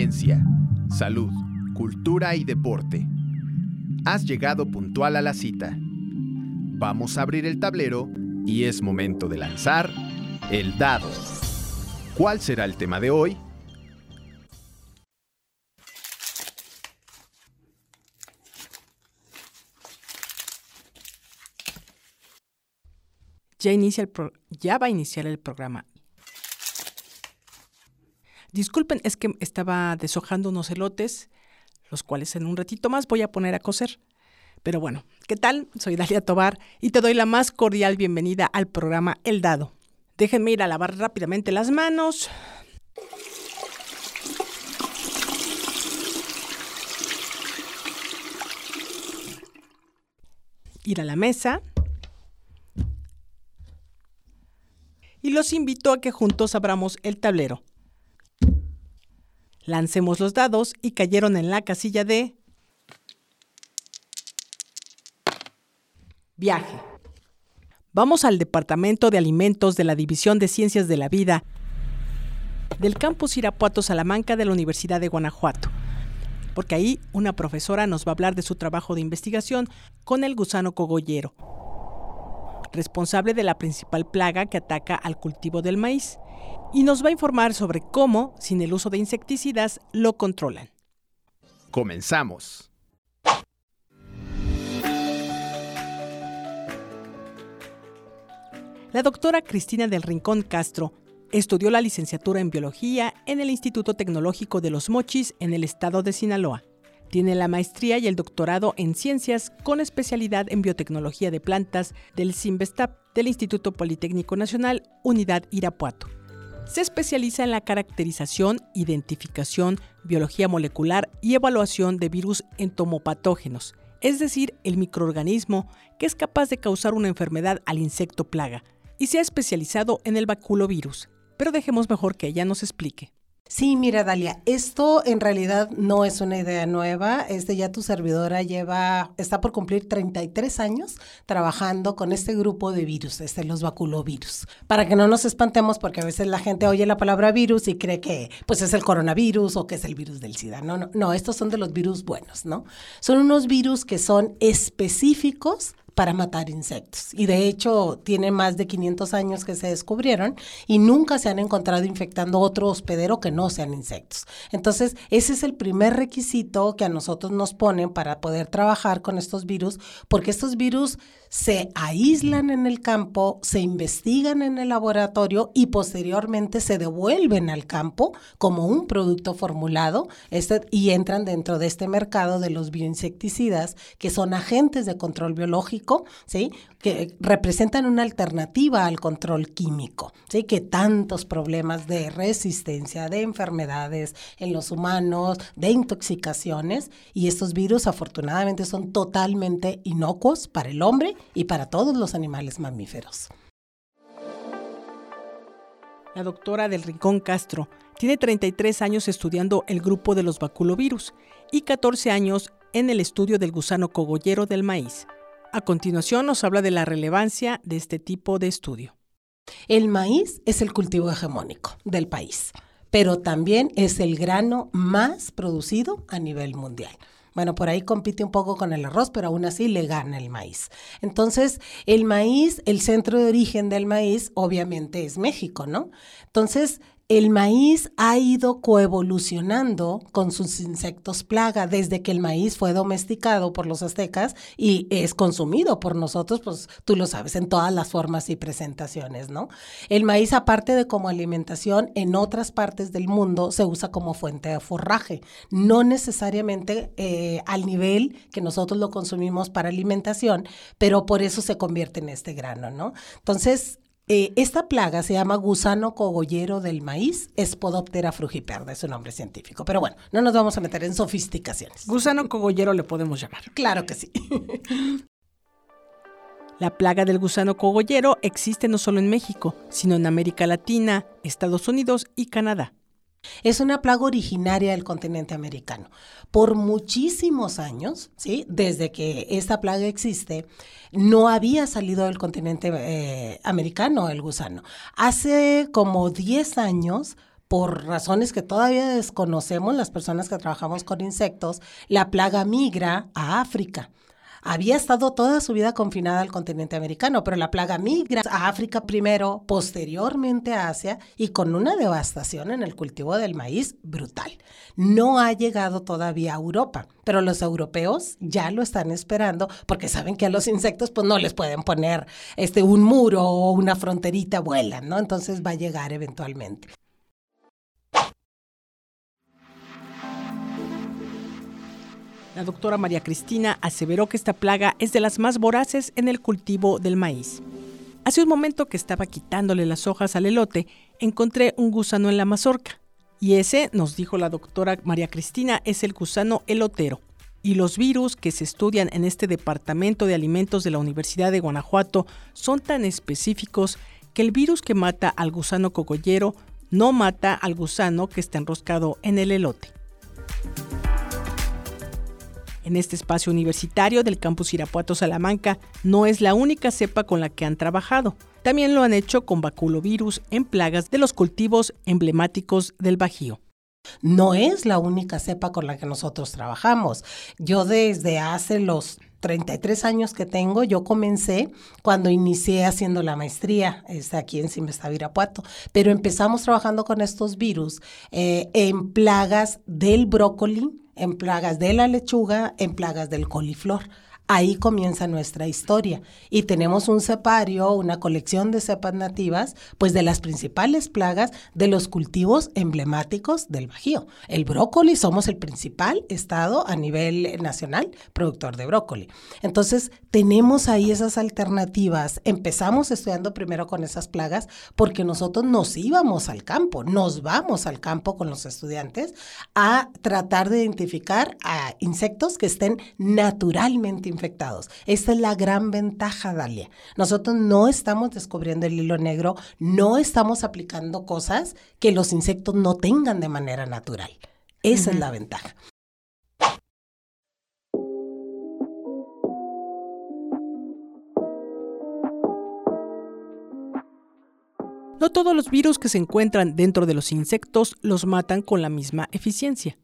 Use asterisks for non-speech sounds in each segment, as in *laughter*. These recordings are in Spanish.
Ciencia, salud, cultura y deporte. Has llegado puntual a la cita. Vamos a abrir el tablero y es momento de lanzar el dado. ¿Cuál será el tema de hoy? Ya, ya va a iniciar el programa. Disculpen, es que estaba deshojando unos elotes, los cuales en un ratito más voy a poner a cocer. Pero bueno, ¿qué tal? Soy Dalia Tobar y te doy la más cordial bienvenida al programa El Dado. Déjenme ir a lavar rápidamente las manos. Ir a la mesa. Y los invito a que juntos abramos el tablero. Lancemos los dados y cayeron en la casilla de viaje. Vamos al Departamento de Alimentos de la División de Ciencias de la Vida del campus Irapuato Salamanca de la Universidad de Guanajuato, porque ahí una profesora nos va a hablar de su trabajo de investigación con el gusano cogollero, responsable de la principal plaga que ataca al cultivo del maíz, y nos va a informar sobre cómo, sin el uso de insecticidas, lo controlan. Comenzamos. La doctora Cristina del Rincón Castro estudió la licenciatura en biología en el Instituto Tecnológico de los Mochis en el estado de Sinaloa. Tiene la maestría y el doctorado en ciencias con especialidad en biotecnología de plantas del CIMBESTAP del Instituto Politécnico Nacional Unidad Irapuato. Se especializa en la caracterización, identificación, biología molecular y evaluación de virus entomopatógenos, es decir, el microorganismo que es capaz de causar una enfermedad al insecto plaga, y se ha especializado en el baculovirus. Pero dejemos mejor que ella nos explique. Sí, mira, Dalia, esto en realidad no es una idea nueva. Este ya tu servidora lleva, está por cumplir 33 años trabajando con este grupo de virus, este, los baculovirus. Para que no nos espantemos, porque a veces la gente oye la palabra virus y cree que pues es el coronavirus o que es el virus del SIDA. No, no, no, estos son de los virus buenos, ¿no? Son unos virus que son específicos para matar insectos. Y de hecho, tiene más de 500 años que se descubrieron y nunca se han encontrado infectando otro hospedero que no sean insectos. Entonces, ese es el primer requisito que a nosotros nos ponen para poder trabajar con estos virus, porque estos virus se aíslan en el campo, se investigan en el laboratorio y posteriormente se devuelven al campo como un producto formulado este, y entran dentro de este mercado de los bioinsecticidas, que son agentes de control biológico, ¿sí? que representan una alternativa al control químico, ¿sí? que tantos problemas de resistencia, de enfermedades en los humanos, de intoxicaciones, y estos virus afortunadamente son totalmente inocuos para el hombre y para todos los animales mamíferos. La doctora del Rincón Castro tiene 33 años estudiando el grupo de los baculovirus y 14 años en el estudio del gusano cogollero del maíz. A continuación nos habla de la relevancia de este tipo de estudio. El maíz es el cultivo hegemónico del país, pero también es el grano más producido a nivel mundial. Bueno, por ahí compite un poco con el arroz, pero aún así le gana el maíz. Entonces, el maíz, el centro de origen del maíz, obviamente es México, ¿no? Entonces, el maíz ha ido coevolucionando con sus insectos plaga desde que el maíz fue domesticado por los aztecas y es consumido por nosotros, pues tú lo sabes, en todas las formas y presentaciones, ¿no? El maíz, aparte de como alimentación, en otras partes del mundo se usa como fuente de forraje, no necesariamente eh, al nivel que nosotros lo consumimos para alimentación, pero por eso se convierte en este grano, ¿no? Entonces, eh, esta plaga se llama gusano cogollero del maíz, Spodoptera frugiperda, es su nombre científico. Pero bueno, no nos vamos a meter en sofisticaciones. Gusano cogollero le podemos llamar. Claro que sí. *laughs* La plaga del gusano cogollero existe no solo en México, sino en América Latina, Estados Unidos y Canadá. Es una plaga originaria del continente americano. Por muchísimos años, ¿sí? desde que esta plaga existe, no había salido del continente eh, americano el gusano. Hace como 10 años por razones que todavía desconocemos las personas que trabajamos con insectos, la plaga migra a África había estado toda su vida confinada al continente americano, pero la plaga migra a África primero, posteriormente a Asia y con una devastación en el cultivo del maíz brutal. No ha llegado todavía a Europa, pero los europeos ya lo están esperando porque saben que a los insectos pues no les pueden poner este un muro o una fronterita vuelan, ¿no? Entonces va a llegar eventualmente. La doctora María Cristina aseveró que esta plaga es de las más voraces en el cultivo del maíz. Hace un momento que estaba quitándole las hojas al elote, encontré un gusano en la mazorca. Y ese, nos dijo la doctora María Cristina, es el gusano elotero. Y los virus que se estudian en este Departamento de Alimentos de la Universidad de Guanajuato son tan específicos que el virus que mata al gusano cogollero no mata al gusano que está enroscado en el elote en este espacio universitario del campus Irapuato Salamanca no es la única cepa con la que han trabajado. También lo han hecho con baculovirus en plagas de los cultivos emblemáticos del Bajío. No es la única cepa con la que nosotros trabajamos. Yo desde hace los 33 años que tengo, yo comencé cuando inicié haciendo la maestría, es aquí en Simestado Irapuato, pero empezamos trabajando con estos virus eh, en plagas del brócoli, en plagas de la lechuga, en plagas del coliflor. Ahí comienza nuestra historia y tenemos un cepario, una colección de cepas nativas, pues de las principales plagas de los cultivos emblemáticos del Bajío. El brócoli, somos el principal estado a nivel nacional productor de brócoli. Entonces, tenemos ahí esas alternativas. Empezamos estudiando primero con esas plagas porque nosotros nos íbamos al campo, nos vamos al campo con los estudiantes a tratar de identificar a insectos que estén naturalmente infectados. Esta es la gran ventaja, Dalia. Nosotros no estamos descubriendo el hilo negro, no estamos aplicando cosas que los insectos no tengan de manera natural. Esa es la ventaja. No todos los virus que se encuentran dentro de los insectos los matan con la misma eficiencia.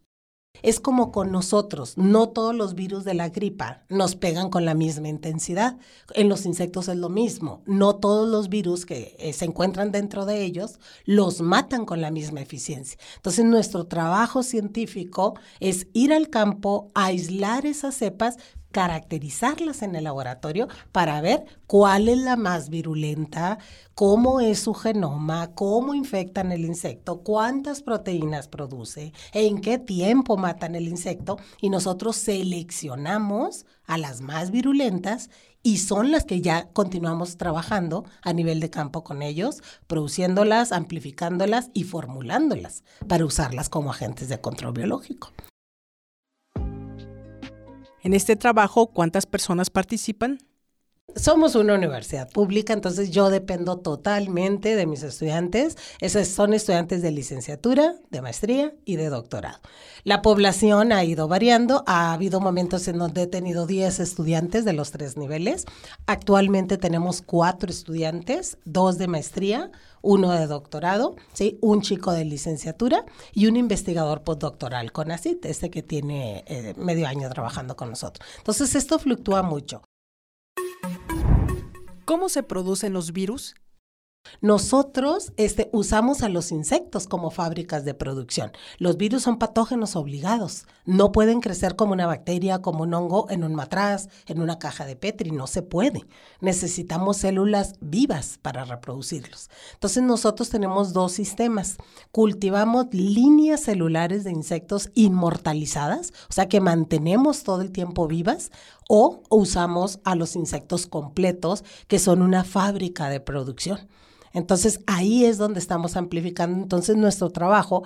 Es como con nosotros, no todos los virus de la gripa nos pegan con la misma intensidad. En los insectos es lo mismo, no todos los virus que eh, se encuentran dentro de ellos los matan con la misma eficiencia. Entonces nuestro trabajo científico es ir al campo, aislar esas cepas, caracterizarlas en el laboratorio para ver cuál es la más virulenta, cómo es su genoma, cómo infectan el insecto, cuántas proteínas produce, en qué tiempo matan el insecto y nosotros seleccionamos a las más virulentas y son las que ya continuamos trabajando a nivel de campo con ellos, produciéndolas, amplificándolas y formulándolas para usarlas como agentes de control biológico. En este trabajo, ¿cuántas personas participan? Somos una universidad pública, entonces yo dependo totalmente de mis estudiantes. Esos son estudiantes de licenciatura, de maestría y de doctorado. La población ha ido variando. Ha habido momentos en donde he tenido 10 estudiantes de los tres niveles. Actualmente tenemos cuatro estudiantes, dos de maestría, uno de doctorado, ¿sí? un chico de licenciatura y un investigador postdoctoral con ACIT, este que tiene eh, medio año trabajando con nosotros. Entonces, esto fluctúa mucho. ¿Cómo se producen los virus? Nosotros este, usamos a los insectos como fábricas de producción. Los virus son patógenos obligados. No pueden crecer como una bacteria, como un hongo en un matraz, en una caja de Petri. No se puede. Necesitamos células vivas para reproducirlos. Entonces nosotros tenemos dos sistemas. Cultivamos líneas celulares de insectos inmortalizadas, o sea que mantenemos todo el tiempo vivas, o usamos a los insectos completos, que son una fábrica de producción. Entonces ahí es donde estamos amplificando entonces nuestro trabajo.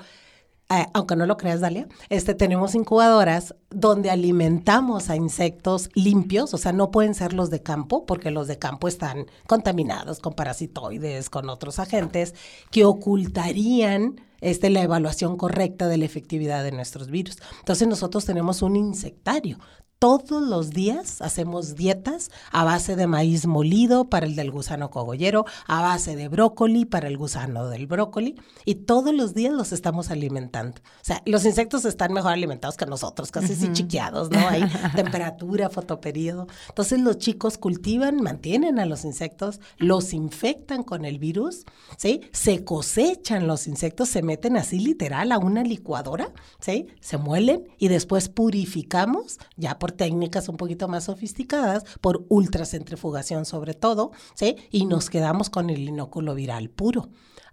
Eh, aunque no lo creas, Dalia, este, tenemos incubadoras donde alimentamos a insectos limpios, o sea, no pueden ser los de campo, porque los de campo están contaminados con parasitoides, con otros agentes que ocultarían este, la evaluación correcta de la efectividad de nuestros virus. Entonces nosotros tenemos un insectario todos los días hacemos dietas a base de maíz molido para el del gusano cogollero, a base de brócoli para el gusano del brócoli, y todos los días los estamos alimentando. O sea, los insectos están mejor alimentados que nosotros, casi así chiqueados, ¿no? Hay *laughs* temperatura, fotoperiodo. Entonces los chicos cultivan, mantienen a los insectos, los infectan con el virus, ¿sí? Se cosechan los insectos, se meten así literal a una licuadora, ¿sí? Se muelen y después purificamos, ya por técnicas un poquito más sofisticadas, por ultracentrifugación sobre todo, ¿sí? Y nos quedamos con el inóculo viral puro.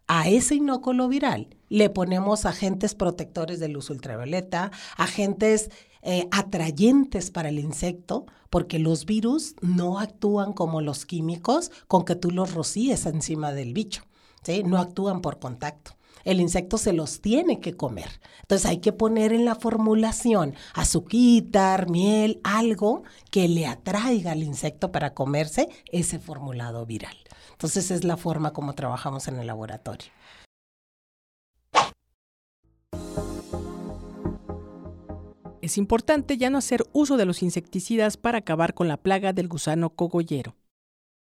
A ese inóculo viral le ponemos agentes protectores de luz ultravioleta, agentes eh, atrayentes para el insecto, porque los virus no actúan como los químicos con que tú los rocíes encima del bicho, ¿sí? No actúan por contacto el insecto se los tiene que comer. Entonces hay que poner en la formulación azuquitar, miel, algo que le atraiga al insecto para comerse ese formulado viral. Entonces es la forma como trabajamos en el laboratorio. Es importante ya no hacer uso de los insecticidas para acabar con la plaga del gusano cogollero.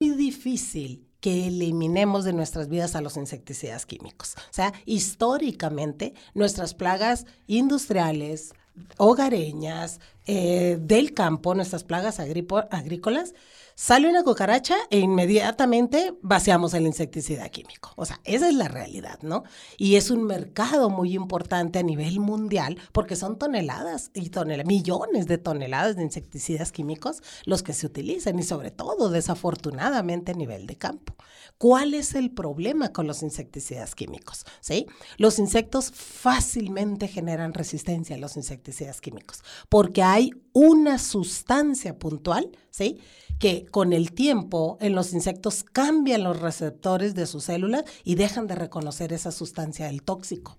Es difícil que eliminemos de nuestras vidas a los insecticidas químicos. O sea, históricamente nuestras plagas industriales, hogareñas, eh, del campo, nuestras plagas agrícolas, Sale una cucaracha e inmediatamente vaciamos el insecticida químico. O sea, esa es la realidad, ¿no? Y es un mercado muy importante a nivel mundial porque son toneladas y toneladas, millones de toneladas de insecticidas químicos los que se utilizan y sobre todo, desafortunadamente, a nivel de campo. ¿Cuál es el problema con los insecticidas químicos? ¿Sí? Los insectos fácilmente generan resistencia a los insecticidas químicos porque hay una sustancia puntual, ¿sí? que con el tiempo en los insectos cambian los receptores de sus células y dejan de reconocer esa sustancia del tóxico.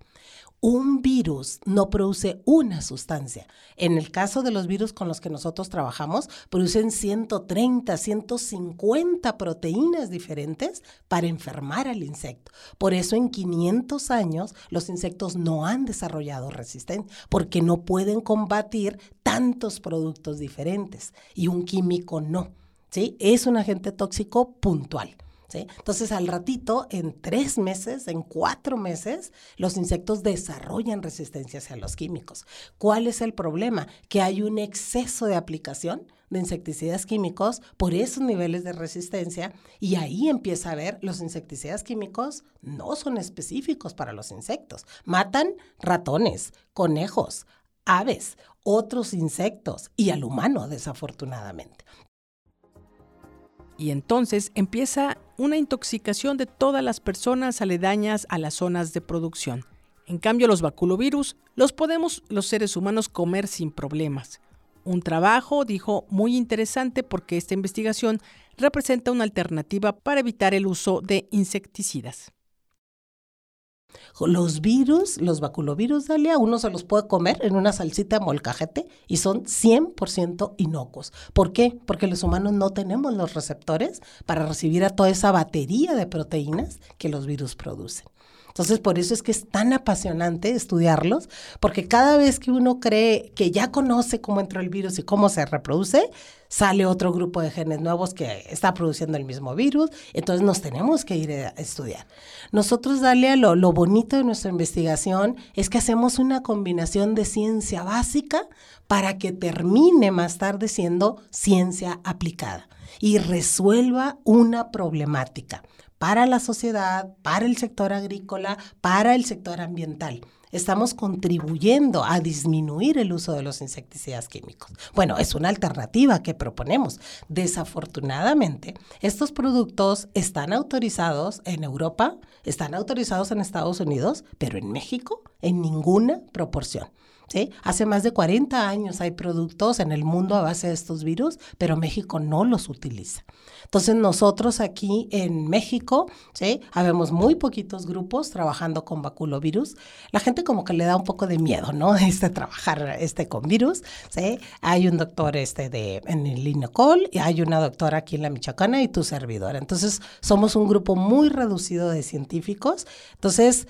Un virus no produce una sustancia. En el caso de los virus con los que nosotros trabajamos, producen 130, 150 proteínas diferentes para enfermar al insecto. Por eso en 500 años los insectos no han desarrollado resistencia, porque no pueden combatir tantos productos diferentes y un químico no. ¿sí? Es un agente tóxico puntual. ¿Sí? Entonces, al ratito, en tres meses, en cuatro meses, los insectos desarrollan resistencia hacia los químicos. ¿Cuál es el problema? Que hay un exceso de aplicación de insecticidas químicos por esos niveles de resistencia y ahí empieza a ver los insecticidas químicos no son específicos para los insectos. Matan ratones, conejos, aves, otros insectos y al humano, desafortunadamente y entonces empieza una intoxicación de todas las personas aledañas a las zonas de producción. En cambio, los baculovirus los podemos los seres humanos comer sin problemas. Un trabajo, dijo, muy interesante porque esta investigación representa una alternativa para evitar el uso de insecticidas. Los virus, los baculovirus, Dalia, uno se los puede comer en una salsita molcajete y son 100% inocuos. ¿Por qué? Porque los humanos no tenemos los receptores para recibir a toda esa batería de proteínas que los virus producen. Entonces, por eso es que es tan apasionante estudiarlos, porque cada vez que uno cree que ya conoce cómo entró el virus y cómo se reproduce, sale otro grupo de genes nuevos que está produciendo el mismo virus, entonces nos tenemos que ir a estudiar. Nosotros, Dalia, lo, lo bonito de nuestra investigación es que hacemos una combinación de ciencia básica para que termine más tarde siendo ciencia aplicada y resuelva una problemática para la sociedad, para el sector agrícola, para el sector ambiental. Estamos contribuyendo a disminuir el uso de los insecticidas químicos. Bueno, es una alternativa que proponemos. Desafortunadamente, estos productos están autorizados en Europa, están autorizados en Estados Unidos, pero en México en ninguna proporción. Hace más de 40 años hay productos en el mundo a base de estos virus, pero México no los utiliza. Entonces nosotros aquí en México, ¿sí? Habemos muy poquitos grupos trabajando con baculovirus. La gente como que le da un poco de miedo, ¿no? *laughs* Este trabajar este con virus, ¿sí? Hay un doctor este de en el INOCOL y hay una doctora aquí en la Michoacana y tu servidor. Entonces somos un grupo muy reducido de científicos. Entonces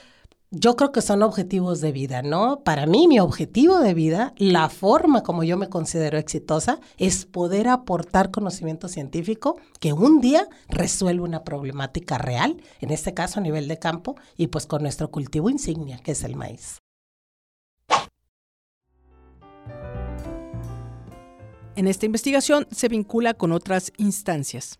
yo creo que son objetivos de vida, ¿no? Para mí, mi objetivo de vida, la forma como yo me considero exitosa, es poder aportar conocimiento científico que un día resuelve una problemática real, en este caso a nivel de campo, y pues con nuestro cultivo insignia, que es el maíz. En esta investigación se vincula con otras instancias.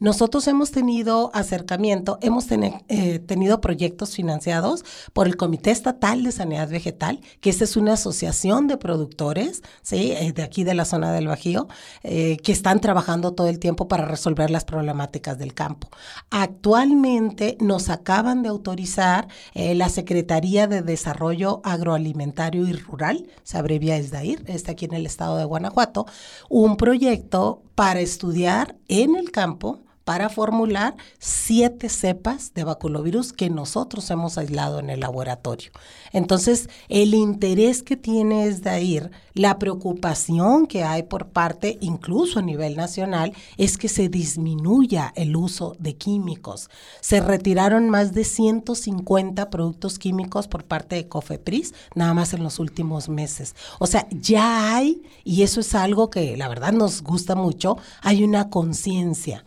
Nosotros hemos tenido acercamiento, hemos eh, tenido proyectos financiados por el Comité Estatal de Sanidad Vegetal, que es una asociación de productores, ¿sí? Eh, de aquí de la zona del Bajío, eh, que están trabajando todo el tiempo para resolver las problemáticas del campo. Actualmente nos acaban de autorizar la Secretaría de Desarrollo Agroalimentario y Rural, se abrevia SDAIR, está aquí en el estado de Guanajuato, un proyecto para estudiar en el campo para formular siete cepas de baculovirus que nosotros hemos aislado en el laboratorio. Entonces, el interés que tiene es de ir, la preocupación que hay por parte, incluso a nivel nacional, es que se disminuya el uso de químicos. Se retiraron más de 150 productos químicos por parte de Cofepris, nada más en los últimos meses. O sea, ya hay, y eso es algo que la verdad nos gusta mucho, hay una conciencia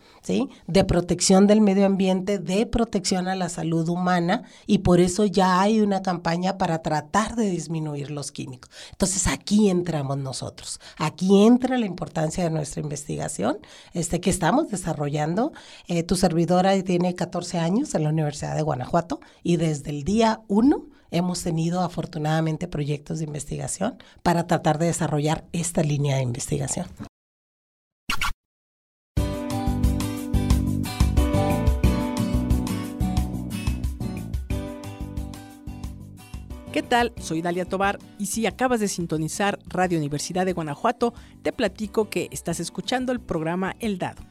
de protección del medio ambiente, de protección a la salud humana y por eso ya hay una campaña para tratar de disminuir los químicos. Entonces aquí entramos nosotros, aquí entra la importancia de nuestra investigación este, que estamos desarrollando. Eh, tu servidora tiene 14 años en la Universidad de Guanajuato y desde el día 1 hemos tenido afortunadamente proyectos de investigación para tratar de desarrollar esta línea de investigación. ¿Qué tal? Soy Dalia Tobar y si acabas de sintonizar Radio Universidad de Guanajuato, te platico que estás escuchando el programa El Dado.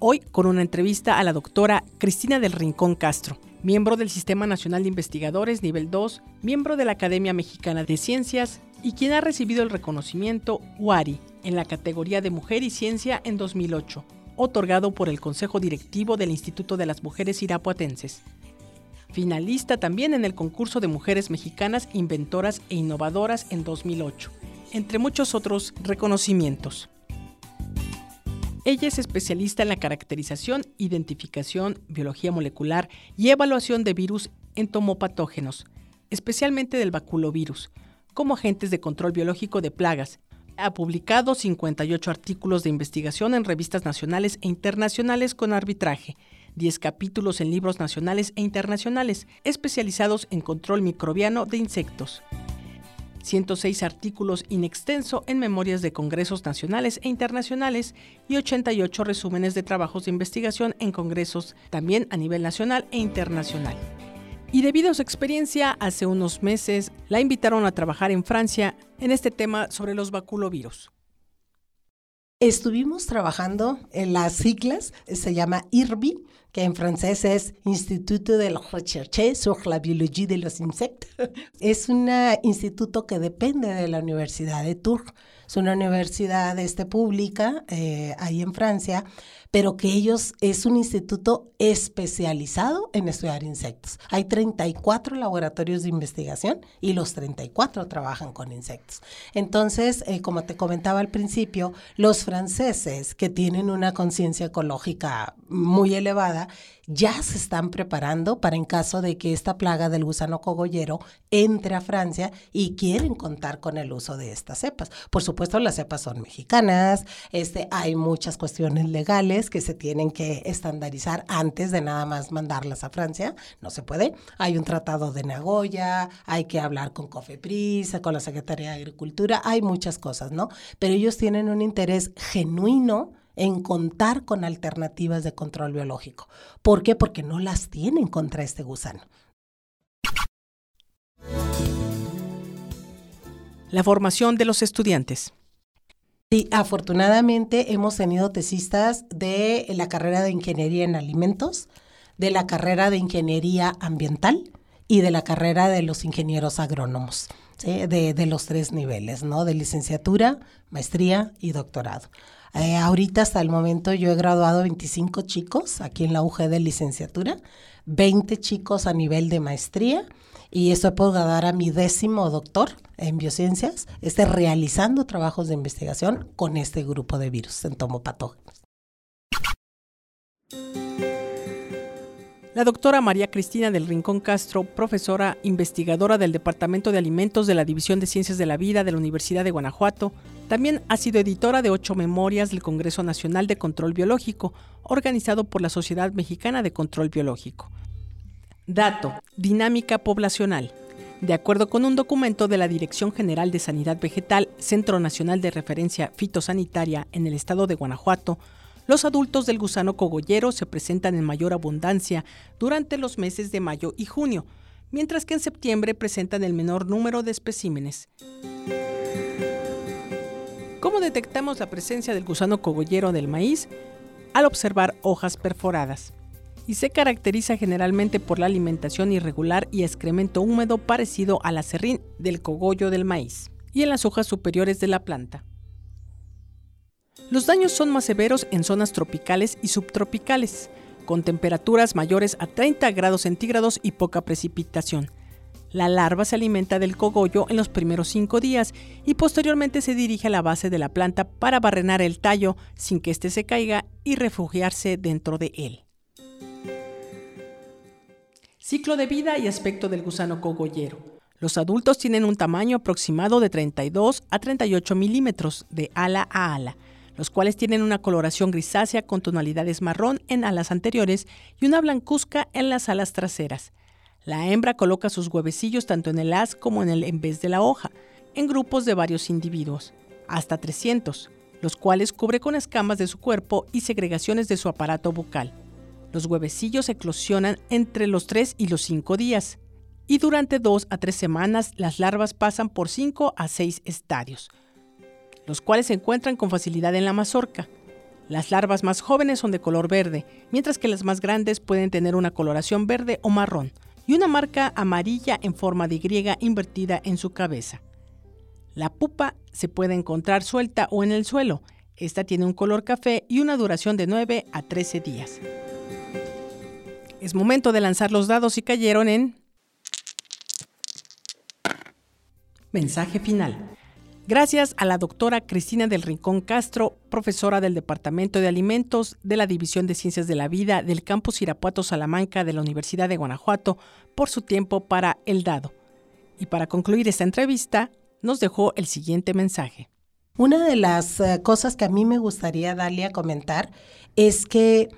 Hoy con una entrevista a la doctora Cristina del Rincón Castro, miembro del Sistema Nacional de Investigadores Nivel 2, miembro de la Academia Mexicana de Ciencias y quien ha recibido el reconocimiento UARI en la categoría de Mujer y Ciencia en 2008, otorgado por el Consejo Directivo del Instituto de las Mujeres Irapuatenses finalista también en el concurso de mujeres mexicanas inventoras e innovadoras en 2008, entre muchos otros reconocimientos. Ella es especialista en la caracterización, identificación, biología molecular y evaluación de virus entomopatógenos, especialmente del baculovirus, como agentes de control biológico de plagas. Ha publicado 58 artículos de investigación en revistas nacionales e internacionales con arbitraje 10 capítulos en libros nacionales e internacionales especializados en control microbiano de insectos. 106 artículos in extenso en memorias de congresos nacionales e internacionales y 88 resúmenes de trabajos de investigación en congresos también a nivel nacional e internacional. Y debido a su experiencia, hace unos meses la invitaron a trabajar en Francia en este tema sobre los baculovirus. Estuvimos trabajando en las siglas, se llama IRBI, que en francés es Instituto de la Recherche sur la Biologie de los Insectes. *laughs* Es un instituto que depende de la Universidad de Tours. Es una universidad este, pública eh, ahí en Francia, pero que ellos es un instituto especializado en estudiar insectos. Hay 34 laboratorios de investigación y los 34 trabajan con insectos. Entonces, eh, como te comentaba al principio, los franceses que tienen una conciencia ecológica muy elevada, ya se están preparando para en caso de que esta plaga del gusano cogollero entre a Francia y quieren contar con el uso de estas cepas. Por supuesto, las cepas son mexicanas, este, hay muchas cuestiones legales que se tienen que estandarizar antes de nada más mandarlas a Francia, no se puede. Hay un tratado de Nagoya, hay que hablar con COFEPRIS, con la Secretaría de Agricultura, hay muchas cosas, ¿no? Pero ellos tienen un interés genuino en contar con alternativas de control biológico. ¿Por qué? Porque no las tienen contra este gusano. La formación de los estudiantes. Sí, afortunadamente hemos tenido tesistas de la carrera de Ingeniería en Alimentos, de la carrera de Ingeniería Ambiental y de la carrera de los ingenieros agrónomos, de, de los tres niveles, ¿no? De licenciatura, maestría y doctorado. Eh, ahorita hasta el momento yo he graduado 25 chicos aquí en la UG de licenciatura, 20 chicos a nivel de maestría y estoy por dar a mi décimo doctor en biociencias, esté realizando trabajos de investigación con este grupo de virus entomopatógenos. La doctora María Cristina del Rincón Castro, profesora investigadora del Departamento de Alimentos de la División de Ciencias de la Vida de la Universidad de Guanajuato, también ha sido editora de ocho memorias del Congreso Nacional de Control Biológico, organizado por la Sociedad Mexicana de Control Biológico. Dato, dinámica poblacional. De acuerdo con un documento de la Dirección General de Sanidad Vegetal, Centro Nacional de Referencia Fitosanitaria en el estado de Guanajuato, los adultos del gusano cogollero se presentan en mayor abundancia durante los meses de mayo y junio, mientras que en septiembre presentan el menor número de especímenes. ¿Cómo detectamos la presencia del gusano cogollero del maíz? Al observar hojas perforadas. Y se caracteriza generalmente por la alimentación irregular y excremento húmedo parecido al acerrín del cogollo del maíz, y en las hojas superiores de la planta. Los daños son más severos en zonas tropicales y subtropicales, con temperaturas mayores a 30 grados centígrados y poca precipitación. La larva se alimenta del cogollo en los primeros cinco días y posteriormente se dirige a la base de la planta para barrenar el tallo sin que éste se caiga y refugiarse dentro de él. Ciclo de vida y aspecto del gusano cogollero. Los adultos tienen un tamaño aproximado de 32 a 38 milímetros de ala a ala los cuales tienen una coloración grisácea con tonalidades marrón en alas anteriores y una blancuzca en las alas traseras. La hembra coloca sus huevecillos tanto en el haz como en el en vez de la hoja, en grupos de varios individuos, hasta 300, los cuales cubre con escamas de su cuerpo y segregaciones de su aparato bucal. Los huevecillos eclosionan entre los 3 y los 5 días, y durante 2 a 3 semanas las larvas pasan por 5 a 6 estadios, los cuales se encuentran con facilidad en la mazorca. Las larvas más jóvenes son de color verde, mientras que las más grandes pueden tener una coloración verde o marrón y una marca amarilla en forma de Y invertida en su cabeza. La pupa se puede encontrar suelta o en el suelo. Esta tiene un color café y una duración de 9 a 13 días. Es momento de lanzar los dados y cayeron en... Mensaje final. Gracias a la doctora Cristina del Rincón Castro, profesora del Departamento de Alimentos de la División de Ciencias de la Vida del Campus Irapuato Salamanca de la Universidad de Guanajuato, por su tiempo para el dado. Y para concluir esta entrevista, nos dejó el siguiente mensaje. Una de las eh, cosas que a mí me gustaría darle a comentar es que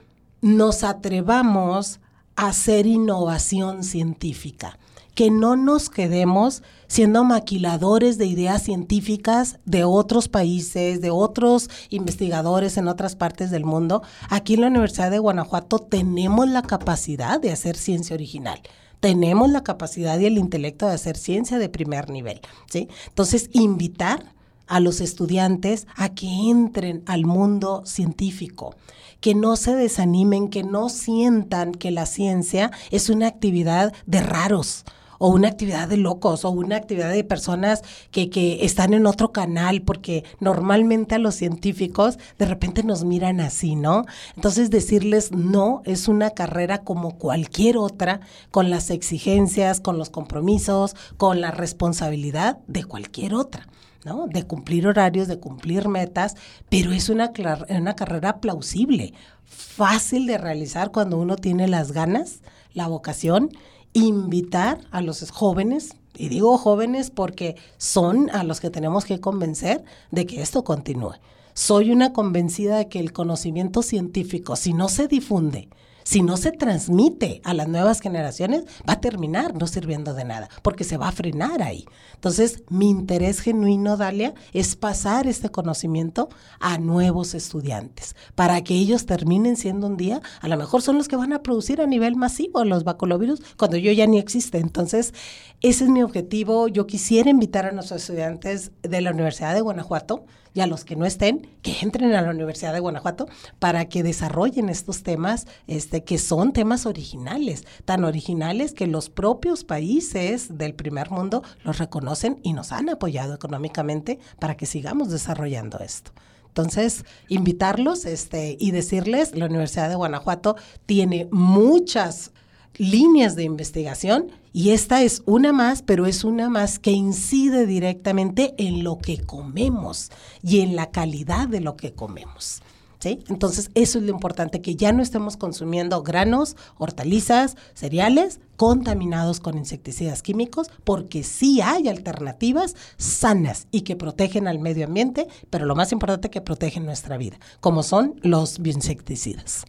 nos atrevamos a hacer innovación científica que no nos quedemos siendo maquiladores de ideas científicas de otros países, de otros investigadores en otras partes del mundo. Aquí en la Universidad de Guanajuato tenemos la capacidad de hacer ciencia original tenemos la capacidad y el intelecto de hacer ciencia de primer nivel, ¿sí? Entonces, invitar a los estudiantes a que entren al mundo científico, que no se desanimen, que no sientan que la ciencia es una actividad de raros o una actividad de locos o una actividad de personas que, que están en otro canal, porque normalmente a los científicos de repente nos miran así, ¿no? Entonces decirles no es una carrera como cualquier otra, con las exigencias, con los compromisos, con la responsabilidad de cualquier otra. ¿no? De cumplir horarios, de cumplir metas, pero es una, una carrera plausible, fácil de realizar cuando uno tiene las ganas, la vocación invitar a los jóvenes, y digo jóvenes porque son a los que tenemos que convencer de que esto continúe. Soy una convencida de que el conocimiento científico, si no se difunde, si no se transmite a las nuevas generaciones, va a terminar no sirviendo de nada, porque se va a frenar ahí. Entonces, mi interés genuino, Dalia, es pasar este conocimiento a nuevos estudiantes, para que ellos terminen siendo un día, a lo mejor son los que van a producir a nivel masivo los baculovirus, cuando yo ya ni existe. Entonces, ese es mi objetivo. Yo quisiera invitar a nuestros estudiantes de la Universidad de Guanajuato, y a los que no estén, que entren a la Universidad de Guanajuato para que desarrollen estos temas este, que son temas originales, tan originales que los propios países del primer mundo los reconocen y nos han apoyado económicamente para que sigamos desarrollando esto. Entonces, invitarlos este, y decirles, la Universidad de Guanajuato tiene muchas líneas de investigación y esta es una más, pero es una más que incide directamente en lo que comemos y en la calidad de lo que comemos. ¿Sí? Entonces, eso es lo importante, que ya no estemos consumiendo granos, hortalizas, cereales contaminados con insecticidas químicos, porque sí hay alternativas sanas y que protegen al medio ambiente, pero lo más importante que protegen nuestra vida, como son los bioinsecticidas.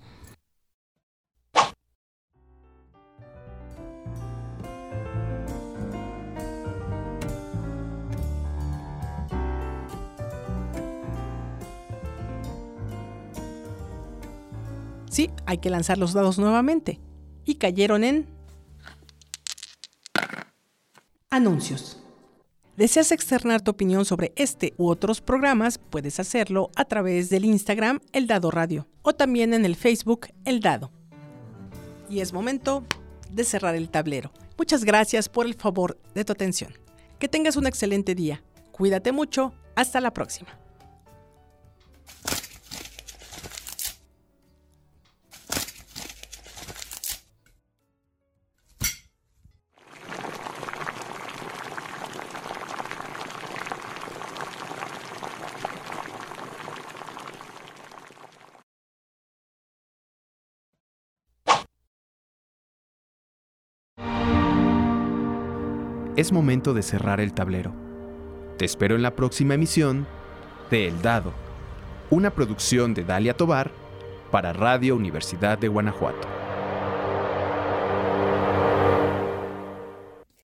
Sí, hay que lanzar los dados nuevamente. Y cayeron en... Anuncios. ¿Deseas externar tu opinión sobre este u otros programas? Puedes hacerlo a través del Instagram El Dado Radio o también en el Facebook El Dado. Y es momento de cerrar el tablero. Muchas gracias por el favor de tu atención. Que tengas un excelente día. Cuídate mucho. Hasta la próxima. Es momento de cerrar el tablero. Te espero en la próxima emisión de El Dado, una producción de Dalia Tobar para Radio Universidad de Guanajuato.